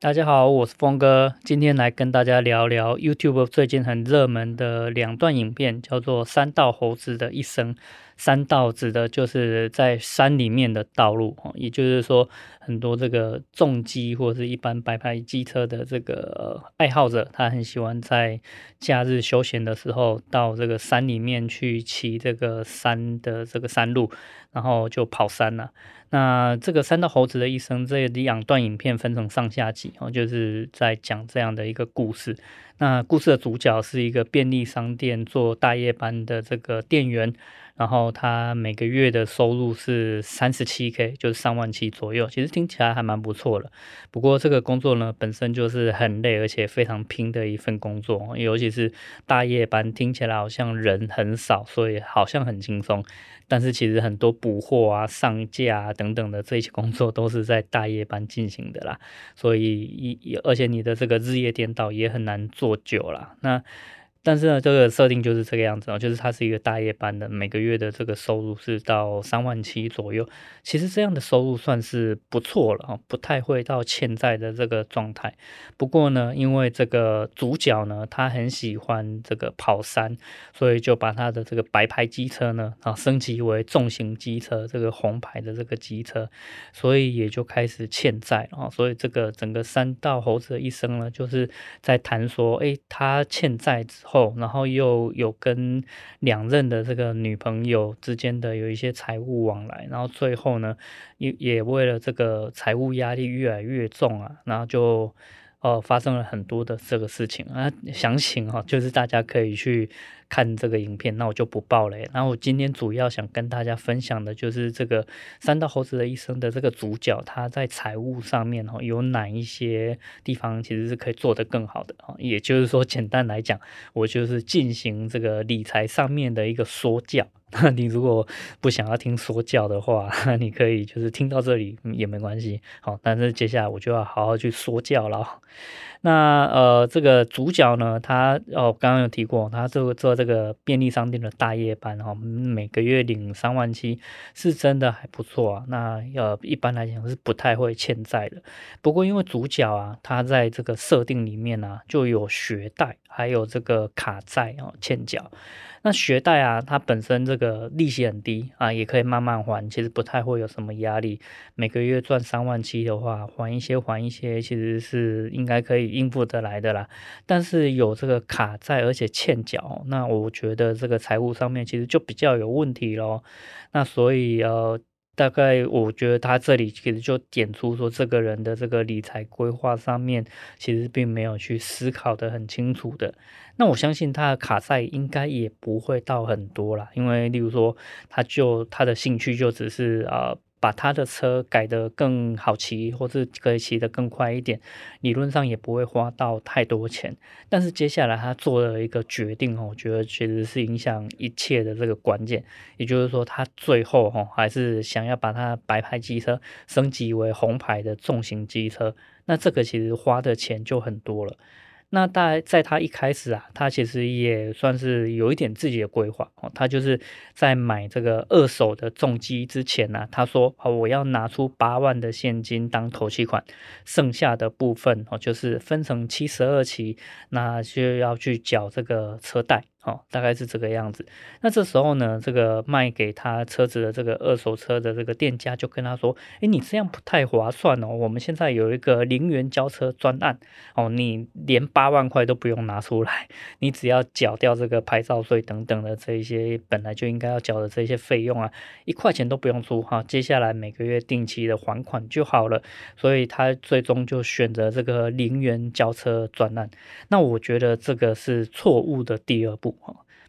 大家好，我是峰哥，今天来跟大家聊聊 YouTube 最近很热门的两段影片，叫做《山道猴子的一生》。山道指的就是在山里面的道路，也就是说，很多这个重机或者是一般白牌机车的这个爱好者，他很喜欢在假日休闲的时候到这个山里面去骑这个山的这个山路，然后就跑山了。那这个山道猴子的一生这两段影片分成上下集，哦，就是在讲这样的一个故事。那故事的主角是一个便利商店做大夜班的这个店员。然后他每个月的收入是三十七 K，就是三万七左右，其实听起来还蛮不错的。不过这个工作呢，本身就是很累，而且非常拼的一份工作，尤其是大夜班，听起来好像人很少，所以好像很轻松。但是其实很多补货啊、上架啊等等的这些工作都是在大夜班进行的啦，所以一而且你的这个日夜颠倒也很难做多久了那但是呢，这个设定就是这个样子哦，就是它是一个大夜班的，每个月的这个收入是到三万七左右。其实这样的收入算是不错了啊，不太会到欠债的这个状态。不过呢，因为这个主角呢，他很喜欢这个跑山，所以就把他的这个白牌机车呢啊升级为重型机车，这个红牌的这个机车，所以也就开始欠债啊。所以这个整个山道猴子的一生呢，就是在谈说，哎，他欠债之后。后然后又有跟两任的这个女朋友之间的有一些财务往来，然后最后呢，也也为了这个财务压力越来越重啊，然后就。哦，发生了很多的这个事情啊，详情哈，就是大家可以去看这个影片，那我就不报了。然后我今天主要想跟大家分享的就是这个三道猴子的一生的这个主角，他在财务上面哈有哪一些地方其实是可以做得更好的啊。也就是说，简单来讲，我就是进行这个理财上面的一个说教。那你如果不想要听说教的话，你可以就是听到这里也没关系。好，但是接下来我就要好好去说教了。那呃，这个主角呢，他哦，刚刚有提过，他做做这个便利商店的大夜班哈，每个月领三万七，是真的还不错啊。那呃，一般来讲是不太会欠债的。不过因为主角啊，他在这个设定里面呢、啊，就有学贷，还有这个卡债哦，欠缴。那学贷啊，它本身这个利息很低啊，也可以慢慢还，其实不太会有什么压力。每个月赚三万七的话，还一些还一些，其实是应该可以应付得来的啦。但是有这个卡债，而且欠缴，那我觉得这个财务上面其实就比较有问题咯。那所以呃。大概我觉得他这里其实就点出说，这个人的这个理财规划上面其实并没有去思考的很清楚的。那我相信他的卡债应该也不会到很多啦，因为例如说，他就他的兴趣就只是啊。把他的车改得更好骑，或是可以骑得更快一点，理论上也不会花到太多钱。但是接下来他做了一个决定，我觉得其实是影响一切的这个关键。也就是说，他最后哈还是想要把他白牌机车升级为红牌的重型机车，那这个其实花的钱就很多了。那大在他一开始啊，他其实也算是有一点自己的规划哦。他就是在买这个二手的重机之前呢，他说：“哦，我要拿出八万的现金当头期款，剩下的部分哦，就是分成七十二期，那就要去缴这个车贷。”哦，大概是这个样子。那这时候呢，这个卖给他车子的这个二手车的这个店家就跟他说：“诶，你这样不太划算哦。我们现在有一个零元交车专案哦，你连八万块都不用拿出来，你只要缴掉这个牌照税等等的这一些本来就应该要缴的这些费用啊，一块钱都不用出哈。接下来每个月定期的还款就好了。所以他最终就选择这个零元交车专案。那我觉得这个是错误的第二步。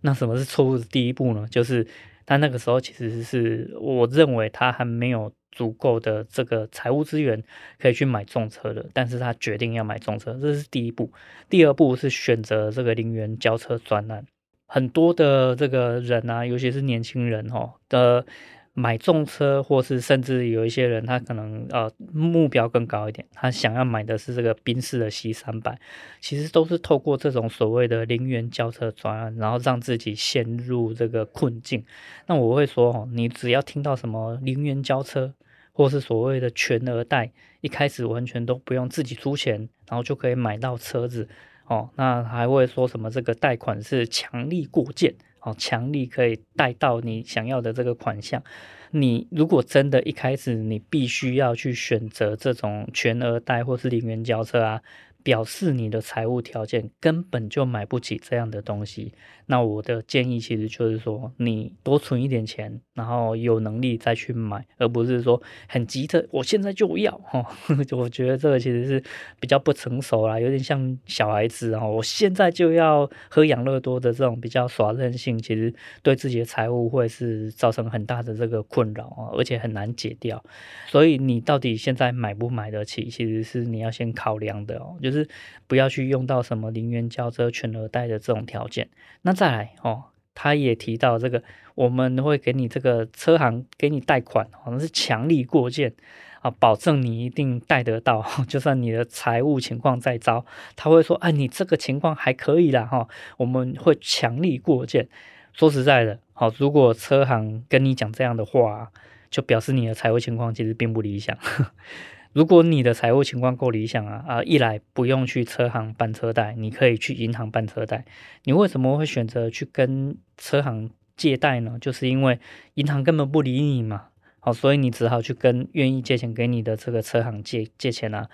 那什么是错误的第一步呢？就是他那个时候其实是我认为他还没有足够的这个财务资源可以去买重车的，但是他决定要买重车，这是第一步。第二步是选择这个零元交车专案，很多的这个人啊，尤其是年轻人哦的。买重车，或是甚至有一些人，他可能呃目标更高一点，他想要买的是这个宾士的 C 三百，其实都是透过这种所谓的零元交车专案，然后让自己陷入这个困境。那我会说哦，你只要听到什么零元交车，或是所谓的全额贷，一开始完全都不用自己出钱，然后就可以买到车子哦。那还会说什么这个贷款是强力过件。哦，强力可以贷到你想要的这个款项。你如果真的一开始你必须要去选择这种全额贷或是零元交车啊。表示你的财务条件根本就买不起这样的东西，那我的建议其实就是说，你多存一点钱，然后有能力再去买，而不是说很急的我现在就要哈。我觉得这个其实是比较不成熟啦，有点像小孩子啊，我现在就要喝养乐多的这种比较耍任性，其实对自己的财务会是造成很大的这个困扰啊，而且很难解掉。所以你到底现在买不买得起，其实是你要先考量的哦，就是不要去用到什么零元交车、全额贷的这种条件。那再来哦，他也提到这个，我们会给你这个车行给你贷款，好像是强力过件啊，保证你一定贷得到。就算你的财务情况再糟，他会说，哎，你这个情况还可以啦哈，我们会强力过件。说实在的，好，如果车行跟你讲这样的话，就表示你的财务情况其实并不理想。如果你的财务情况够理想啊啊，一来不用去车行办车贷，你可以去银行办车贷。你为什么会选择去跟车行借贷呢？就是因为银行根本不理你嘛，好，所以你只好去跟愿意借钱给你的这个车行借借钱啊。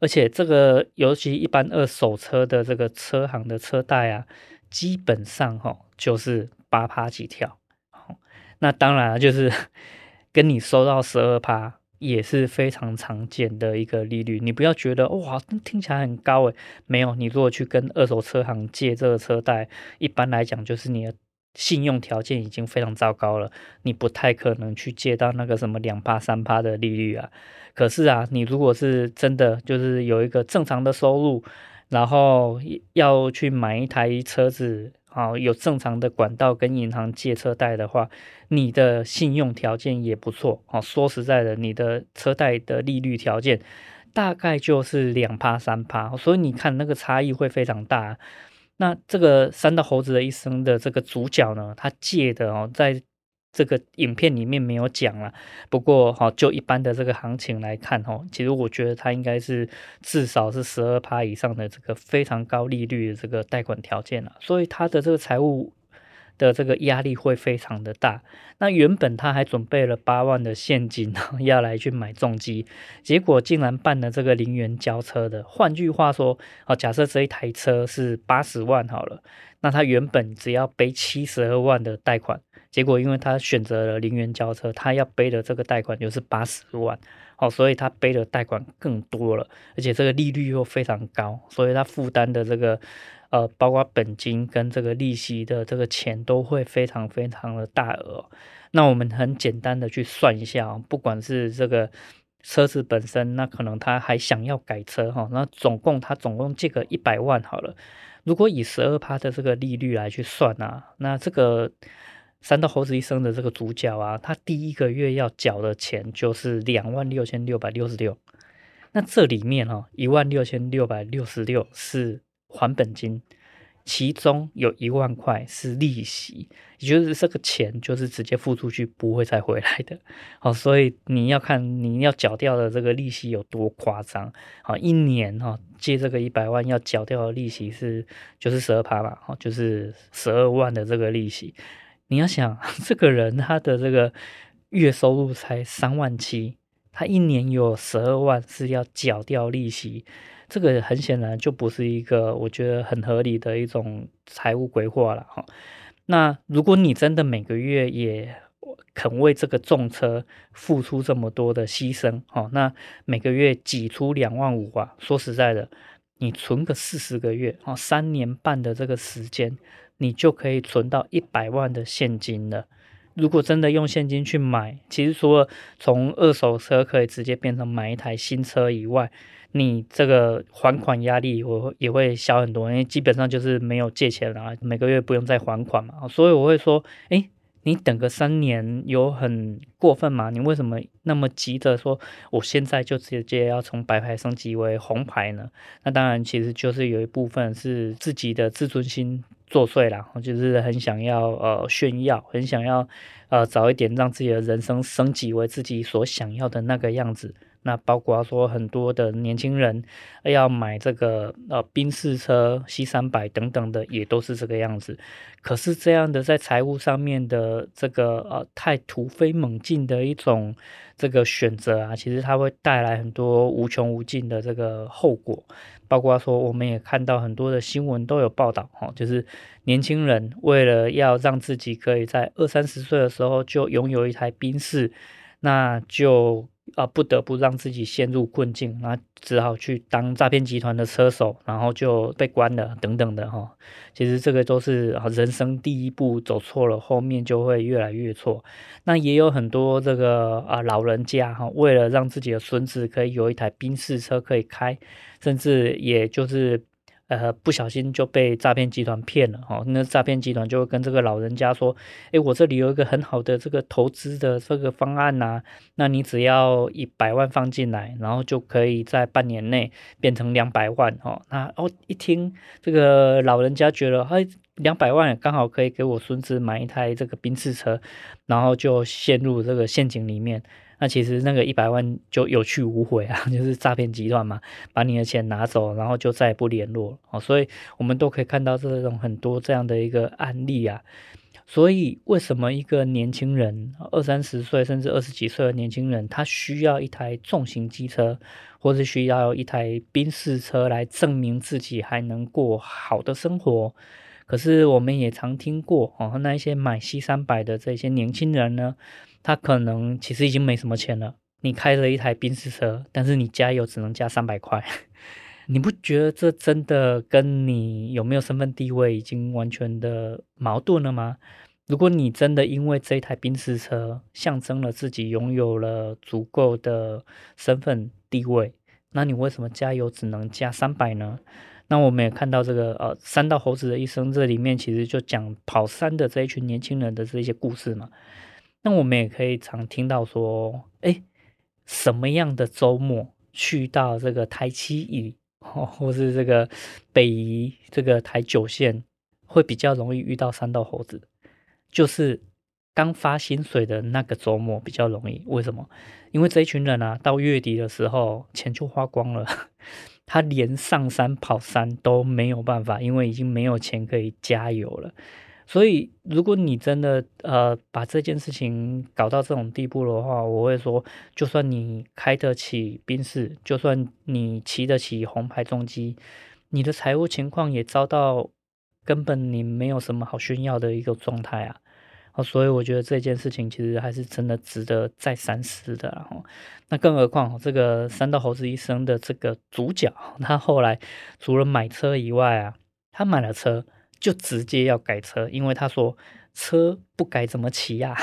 而且这个尤其一般二手车的这个车行的车贷啊，基本上哈就是八趴起跳。好，那当然就是 跟你收到十二趴。也是非常常见的一个利率，你不要觉得哇，听起来很高诶。没有，你如果去跟二手车行借这个车贷，一般来讲就是你的信用条件已经非常糟糕了，你不太可能去借到那个什么两趴三趴的利率啊。可是啊，你如果是真的就是有一个正常的收入，然后要去买一台车子。好，有正常的管道跟银行借车贷的话，你的信用条件也不错。哦，说实在的，你的车贷的利率条件大概就是两趴三趴，所以你看那个差异会非常大。那这个三道猴子的一生的这个主角呢，他借的哦，在。这个影片里面没有讲了，不过哈，就一般的这个行情来看哈，其实我觉得它应该是至少是十二趴以上的这个非常高利率的这个贷款条件了，所以它的这个财务的这个压力会非常的大。那原本他还准备了八万的现金 要来去买重机，结果竟然办了这个零元交车的。换句话说，哦，假设这一台车是八十万好了，那他原本只要背七十二万的贷款。结果，因为他选择了零元交车，他要背的这个贷款就是八十万，哦，所以他背的贷款更多了，而且这个利率又非常高，所以他负担的这个呃，包括本金跟这个利息的这个钱都会非常非常的大额。那我们很简单的去算一下啊，不管是这个车子本身，那可能他还想要改车哈，那总共他总共借个一百万好了，如果以十二趴的这个利率来去算啊，那这个。三道猴子一生的这个主角啊，他第一个月要缴的钱就是两万六千六百六十六。那这里面哦，一万六千六百六十六是还本金，其中有一万块是利息，也就是这个钱就是直接付出去不会再回来的。好，所以你要看你要缴掉的这个利息有多夸张。好，一年哈借这个一百万要缴掉的利息是就是十二趴嘛，好，就是十二万的这个利息。你要想，这个人他的这个月收入才三万七，他一年有十二万是要缴掉利息，这个很显然就不是一个我觉得很合理的一种财务规划了哈。那如果你真的每个月也肯为这个重车付出这么多的牺牲哈，那每个月挤出两万五啊，说实在的，你存个四十个月啊，三年半的这个时间。你就可以存到一百万的现金了，如果真的用现金去买，其实除了从二手车可以直接变成买一台新车以外，你这个还款压力我也会小很多，因为基本上就是没有借钱了，每个月不用再还款嘛。所以我会说，诶。你等个三年有很过分吗？你为什么那么急着说我现在就直接要从白牌升级为红牌呢？那当然，其实就是有一部分是自己的自尊心作祟了，我，就是很想要呃炫耀，很想要呃早一点让自己的人生升级为自己所想要的那个样子。那包括说很多的年轻人要买这个呃宾士车 C 三百等等的，也都是这个样子。可是这样的在财务上面的这个呃太突飞猛进的一种这个选择啊，其实它会带来很多无穷无尽的这个后果。包括说我们也看到很多的新闻都有报道哈，就是年轻人为了要让自己可以在二三十岁的时候就拥有一台宾士，那就。啊，不得不让自己陷入困境，那只好去当诈骗集团的车手，然后就被关了等等的哈。其实这个都是啊，人生第一步走错了，后面就会越来越错。那也有很多这个啊老人家哈，为了让自己的孙子可以有一台宾士车可以开，甚至也就是。呃，不小心就被诈骗集团骗了哦。那诈骗集团就会跟这个老人家说：“诶，我这里有一个很好的这个投资的这个方案呐，那你只要一百万放进来，然后就可以在半年内变成两百万哦。”那哦，一听这个老人家觉得，哎，两百万刚好可以给我孙子买一台这个宾士车，然后就陷入这个陷阱里面。那其实那个一百万就有去无回啊，就是诈骗集团嘛，把你的钱拿走，然后就再也不联络哦。所以我们都可以看到这种很多这样的一个案例啊。所以为什么一个年轻人二三十岁甚至二十几岁的年轻人，他需要一台重型机车，或是需要一台宾士车来证明自己还能过好的生活？可是我们也常听过哦，那一些买 C 三百的这些年轻人呢？他可能其实已经没什么钱了。你开了一台宾士车，但是你加油只能加三百块，你不觉得这真的跟你有没有身份地位已经完全的矛盾了吗？如果你真的因为这台宾士车象征了自己拥有了足够的身份地位，那你为什么加油只能加三百呢？那我们也看到这个呃，山道猴子的一生，这里面其实就讲跑山的这一群年轻人的这些故事嘛。那我们也可以常听到说，哎，什么样的周末去到这个台七乙，或是这个北宜这个台九线，会比较容易遇到山道猴子？就是刚发薪水的那个周末比较容易。为什么？因为这一群人啊，到月底的时候钱就花光了，他连上山跑山都没有办法，因为已经没有钱可以加油了。所以，如果你真的呃把这件事情搞到这种地步的话，我会说，就算你开得起宾士，就算你骑得起红牌重机，你的财务情况也遭到根本你没有什么好炫耀的一个状态啊！所以我觉得这件事情其实还是真的值得再三思的。然后，那更何况这个三道猴子一生的这个主角，他后来除了买车以外啊，他买了车。就直接要改车，因为他说车不改怎么骑呀？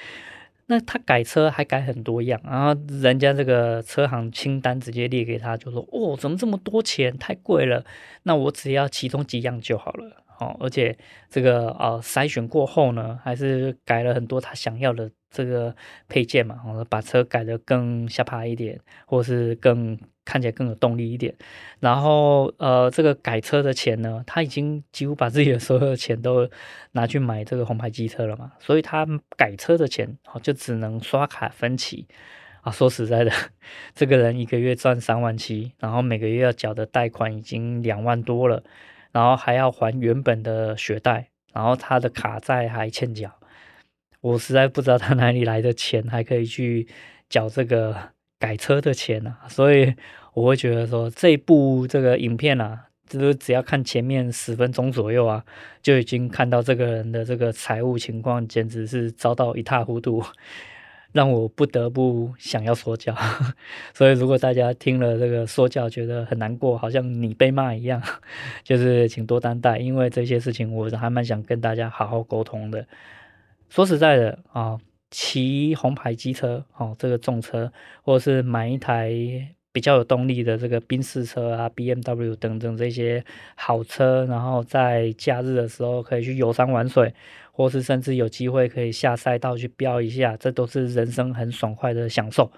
那他改车还改很多样，然后人家这个车行清单直接列给他，就说哦，怎么这么多钱？太贵了。那我只要其中几样就好了。哦，而且这个呃筛选过后呢，还是改了很多他想要的这个配件嘛，然后把车改得更下趴一点，或是更。看起来更有动力一点，然后呃，这个改车的钱呢，他已经几乎把自己的所有的钱都拿去买这个红牌机车了嘛，所以他改车的钱就只能刷卡分期啊。说实在的，这个人一个月赚三万七，然后每个月要缴的贷款已经两万多了，然后还要还原本的学贷，然后他的卡债还欠缴，我实在不知道他哪里来的钱，还可以去缴这个。改车的钱啊，所以我会觉得说，这部这个影片啊，就是只要看前面十分钟左右啊，就已经看到这个人的这个财务情况简直是糟到一塌糊涂，让我不得不想要说教。所以如果大家听了这个说教觉得很难过，好像你被骂一样，就是请多担待，因为这些事情我还蛮想跟大家好好沟通的。说实在的啊，骑红牌机车哦，这个重车，或者是买一台比较有动力的这个宾士车啊，BMW 等等这些好车，然后在假日的时候可以去游山玩水，或是甚至有机会可以下赛道去飙一下，这都是人生很爽快的享受。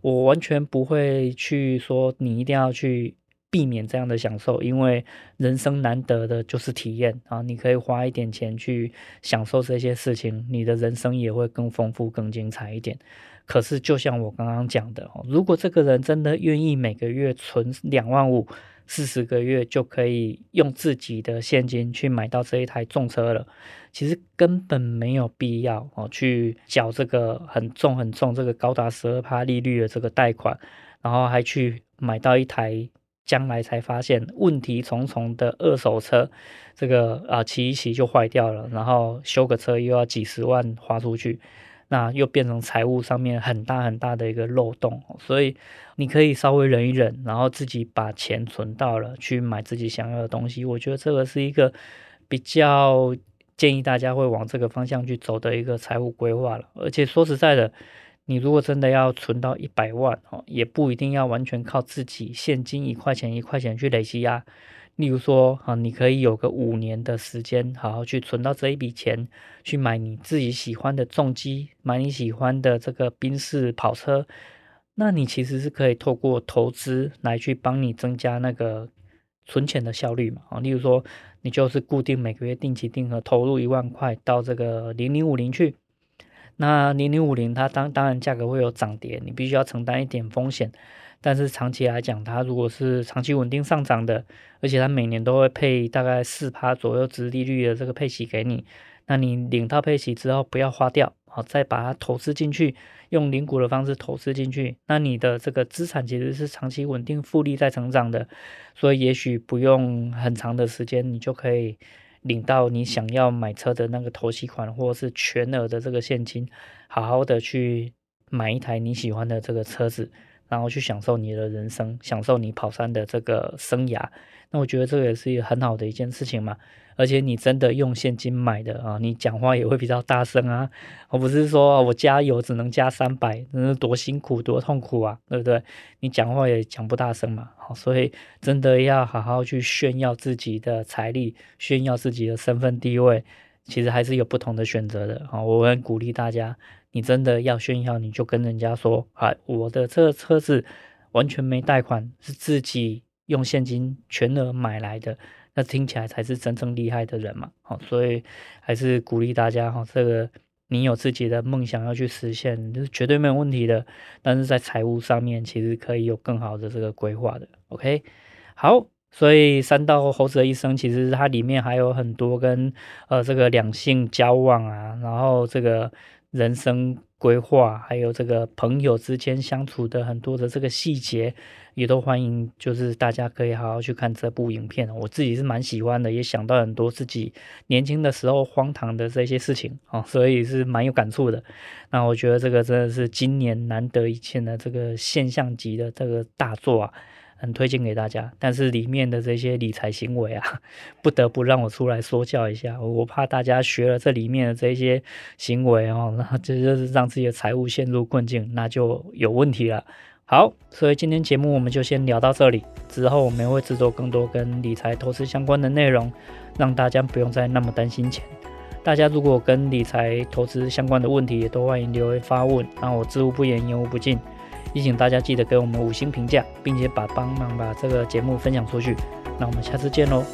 我完全不会去说你一定要去。避免这样的享受，因为人生难得的就是体验啊！你可以花一点钱去享受这些事情，你的人生也会更丰富、更精彩一点。可是，就像我刚刚讲的哦，如果这个人真的愿意每个月存两万五，四十个月就可以用自己的现金去买到这一台重车了，其实根本没有必要哦去缴这个很重很重、这个高达十二趴利率的这个贷款，然后还去买到一台。将来才发现问题重重的二手车，这个啊骑一骑就坏掉了，然后修个车又要几十万花出去，那又变成财务上面很大很大的一个漏洞。所以你可以稍微忍一忍，然后自己把钱存到了去买自己想要的东西。我觉得这个是一个比较建议大家会往这个方向去走的一个财务规划了。而且说实在的。你如果真的要存到一百万哦，也不一定要完全靠自己现金一块钱一块钱去累积啊。例如说啊，你可以有个五年的时间，好好去存到这一笔钱，去买你自己喜欢的重机，买你喜欢的这个宾士跑车。那你其实是可以透过投资来去帮你增加那个存钱的效率嘛啊。例如说，你就是固定每个月定期定额投入一万块到这个零零五零去。那零零五零它当当然价格会有涨跌，你必须要承担一点风险，但是长期来讲，它如果是长期稳定上涨的，而且它每年都会配大概四趴左右值利率的这个配息给你，那你领到配息之后不要花掉，好，再把它投资进去，用零股的方式投资进去，那你的这个资产其实是长期稳定复利在成长的，所以也许不用很长的时间，你就可以。领到你想要买车的那个头期款，或者是全额的这个现金，好好的去买一台你喜欢的这个车子，然后去享受你的人生，享受你跑山的这个生涯。那我觉得这个也是一个很好的一件事情嘛。而且你真的用现金买的啊，你讲话也会比较大声啊，而不是说我加油只能加三百，那是多辛苦多痛苦啊，对不对？你讲话也讲不大声嘛，好，所以真的要好好去炫耀自己的财力，炫耀自己的身份地位，其实还是有不同的选择的啊。我很鼓励大家，你真的要炫耀，你就跟人家说，啊，我的这个车子完全没贷款，是自己用现金全额买来的。那听起来才是真正厉害的人嘛，好，所以还是鼓励大家哈，这个你有自己的梦想要去实现，就是绝对没有问题的。但是在财务上面，其实可以有更好的这个规划的。OK，好，所以三道猴子的一生，其实它里面还有很多跟呃这个两性交往啊，然后这个人生。规划还有这个朋友之间相处的很多的这个细节，也都欢迎，就是大家可以好好去看这部影片。我自己是蛮喜欢的，也想到很多自己年轻的时候荒唐的这些事情啊，所以是蛮有感触的。那我觉得这个真的是今年难得一见的这个现象级的这个大作啊。很推荐给大家，但是里面的这些理财行为啊，不得不让我出来说教一下。我怕大家学了这里面的这些行为哦，那这 就是让自己的财务陷入困境，那就有问题了。好，所以今天节目我们就先聊到这里，之后我们会制作更多跟理财投资相关的内容，让大家不用再那么担心钱。大家如果跟理财投资相关的问题，也都欢迎留言发问，让我知无不言，言无不尽。也请大家记得给我们五星评价，并且把帮忙把这个节目分享出去。那我们下次见喽。